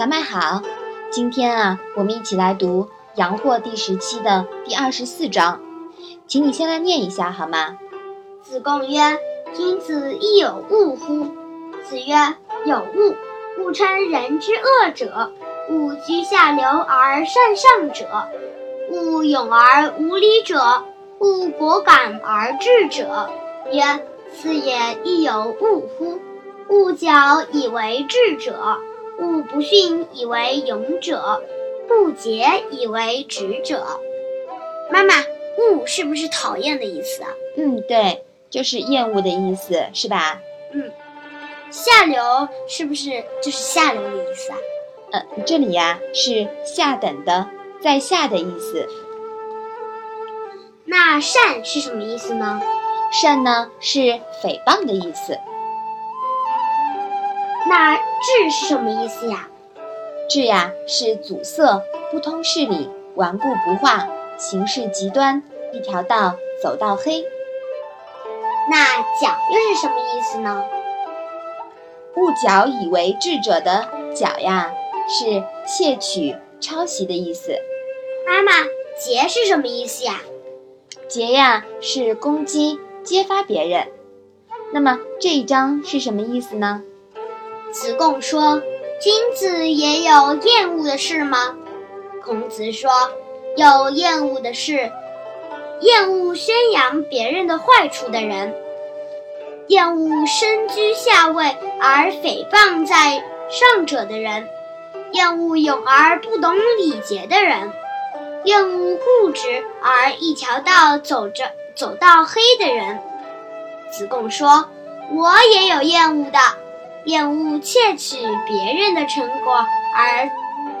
小麦好，今天啊，我们一起来读《阳货》第十期的第二十四章，请你先来念一下好吗？子贡曰：“君子亦有恶乎？”子曰：“有恶。勿称人之恶者，勿居下流而善上者，勿勇而无礼者，勿果敢而智者。”曰：“斯也亦有恶乎？勿矫以为智者。”勿不逊以为勇者，不洁以为直者。妈妈，恶是不是讨厌的意思啊？嗯，对，就是厌恶的意思，是吧？嗯。下流是不是就是下流的意思啊？呃，这里呀是下等的，在下的意思。那善是什么意思呢？善呢是诽谤的意思。那智是什么意思呀？智呀是阻塞、不通事理、顽固不化、行事极端，一条道走到黑。那矫又是什么意思呢？勿矫以为智者的矫呀，是窃取、抄袭的意思。妈妈，劫是什么意思呀？劫呀是攻击、揭发别人。那么这一章是什么意思呢？子贡说：“君子也有厌恶的事吗？”孔子说：“有厌恶的事，厌恶宣扬别人的坏处的人，厌恶身居下位而诽谤在上者的人，厌恶勇而不懂礼节的人，厌恶固执而一条道走着走到黑的人。”子贡说：“我也有厌恶的。”厌恶窃取别人的成果而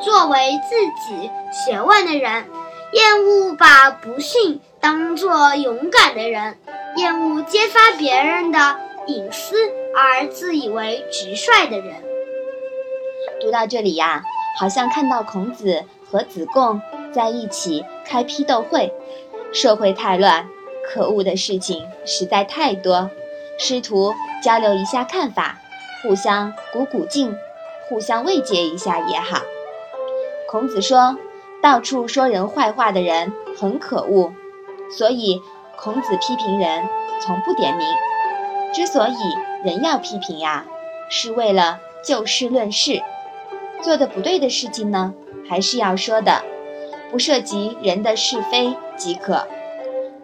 作为自己学问的人，厌恶把不幸当作勇敢的人，厌恶揭发别人的隐私而自以为直率的人。读到这里呀，好像看到孔子和子贡在一起开批斗会。社会太乱，可恶的事情实在太多，师徒交流一下看法。互相鼓鼓劲，互相慰藉一下也好。孔子说，到处说人坏话的人很可恶，所以孔子批评人从不点名。之所以人要批评呀，是为了就事论事。做的不对的事情呢，还是要说的，不涉及人的是非即可。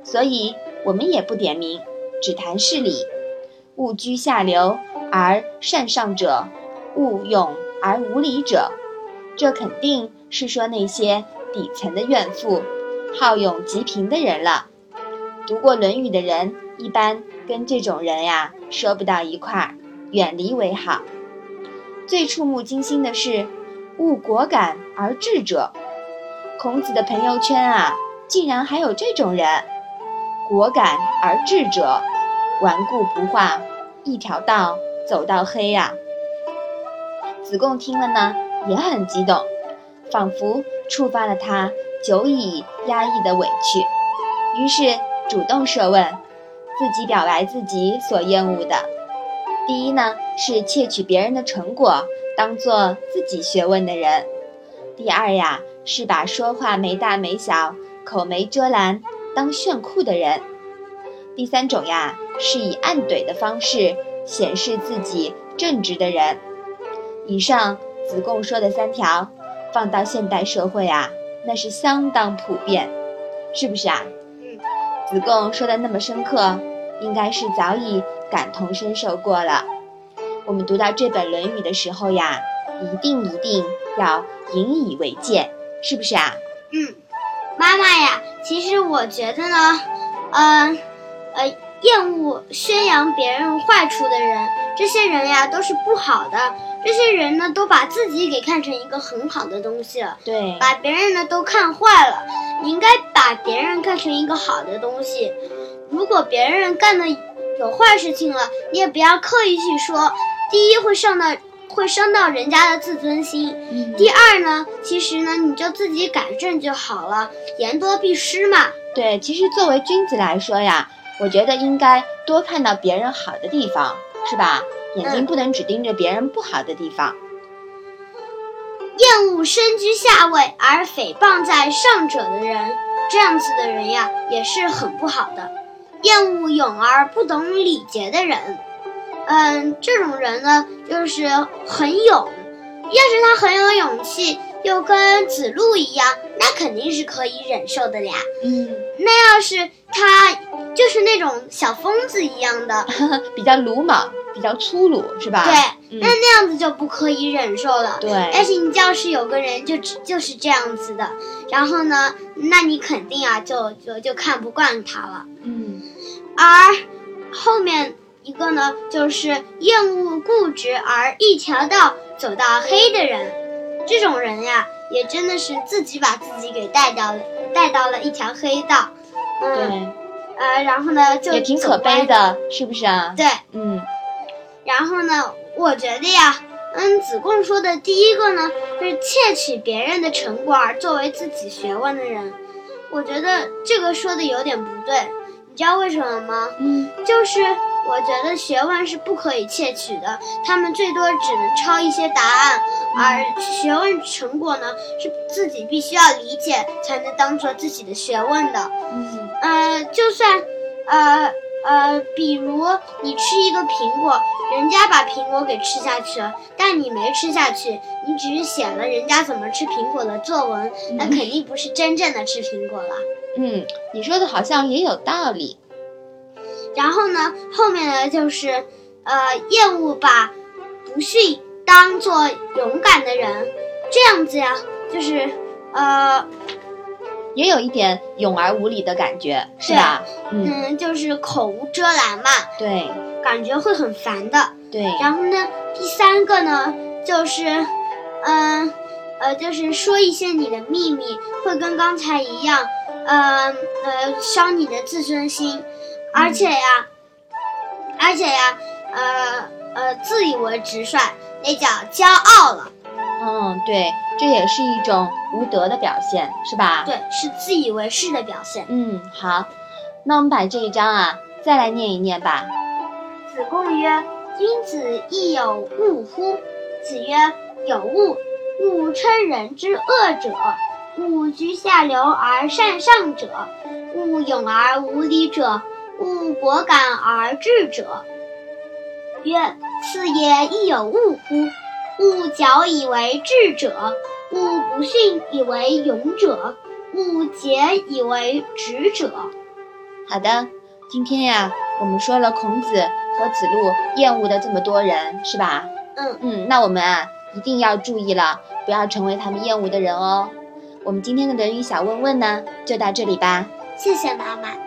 所以我们也不点名，只谈事理，勿居下流。而善上者，勿勇而无礼者，这肯定是说那些底层的怨妇、好勇极贫的人了。读过《论语》的人，一般跟这种人呀说不到一块儿，远离为好。最触目惊心的是，勿果敢而智者。孔子的朋友圈啊，竟然还有这种人，果敢而智者，顽固不化，一条道。走到黑呀！子贡听了呢，也很激动，仿佛触发了他久已压抑的委屈，于是主动设问，自己表白自己所厌恶的。第一呢，是窃取别人的成果当做自己学问的人；第二呀，是把说话没大没小、口没遮拦当炫酷的人；第三种呀，是以暗怼的方式。显示自己正直的人，以上子贡说的三条，放到现代社会啊，那是相当普遍，是不是啊？嗯。子贡说的那么深刻，应该是早已感同身受过了。我们读到这本《论语》的时候呀，一定一定要引以为戒，是不是啊？嗯。妈妈呀，其实我觉得呢，嗯，呃。厌恶宣扬别人坏处的人，这些人呀都是不好的。这些人呢，都把自己给看成一个很好的东西了，对，把别人呢都看坏了。你应该把别人看成一个好的东西。如果别人干的有坏事情了，你也不要刻意去说。第一，会伤到会伤到人家的自尊心；第二呢，其实呢，你就自己改正就好了。言多必失嘛。对，其实作为君子来说呀。我觉得应该多看到别人好的地方，是吧？眼睛不能只盯着别人不好的地方。厌恶身居下位而诽谤在上者的人，这样子的人呀，也是很不好的。厌恶勇而不懂礼节的人，嗯，这种人呢，就是很勇。要是他很有勇气，又跟子路一样，那肯定是可以忍受的呀。嗯，那要是他就是那种小疯子一样的，比较鲁莽，比较粗鲁，是吧？对，那那样子就不可以忍受了。对，但是你要是有个人就就是这样子的，然后呢，那你肯定啊，就就就看不惯他了。嗯，而后面一个呢，就是厌恶固执而一条道。走到黑的人，这种人呀，也真的是自己把自己给带到了，带到了一条黑道。对，呃，然后呢，就也挺可悲的，是不是啊？对，嗯。然后呢，我觉得呀，嗯，子贡说的第一个呢，就是窃取别人的成果而作为自己学问的人，我觉得这个说的有点不对。你知道为什么吗？嗯，就是。我觉得学问是不可以窃取的，他们最多只能抄一些答案，而学问成果呢，是自己必须要理解才能当做自己的学问的。嗯，呃，就算，呃呃，比如你吃一个苹果，人家把苹果给吃下去了，但你没吃下去，你只是写了人家怎么吃苹果的作文，那肯定不是真正的吃苹果了。嗯，你说的好像也有道理。然后呢，后面呢就是，呃，厌恶把不逊当做勇敢的人，这样子呀，就是，呃，也有一点勇而无礼的感觉，是吧？嗯，就是口无遮拦嘛。对，感觉会很烦的。对。然后呢，第三个呢，就是，嗯，呃，就是说一些你的秘密，会跟刚才一样，呃呃，伤你的自尊心。而且呀，而且呀，呃呃，自以为直率，那叫骄傲了。嗯，对，这也是一种无德的表现，是吧？对，是自以为是的表现。嗯，好，那我们把这一章啊再来念一念吧。子贡曰：“君子亦有恶乎？”子曰：“有恶。恶称人之恶者，恶居下流而善上者，恶勇而无礼者。”勿果敢而智者，曰：次也亦有误乎？勿矫以为智者，勿不逊以为勇者，勿竭以为直者。好的，今天呀，我们说了孔子和子路厌恶的这么多人，是吧？嗯嗯，那我们啊一定要注意了，不要成为他们厌恶的人哦。我们今天的德语小问问呢，就到这里吧。谢谢妈妈。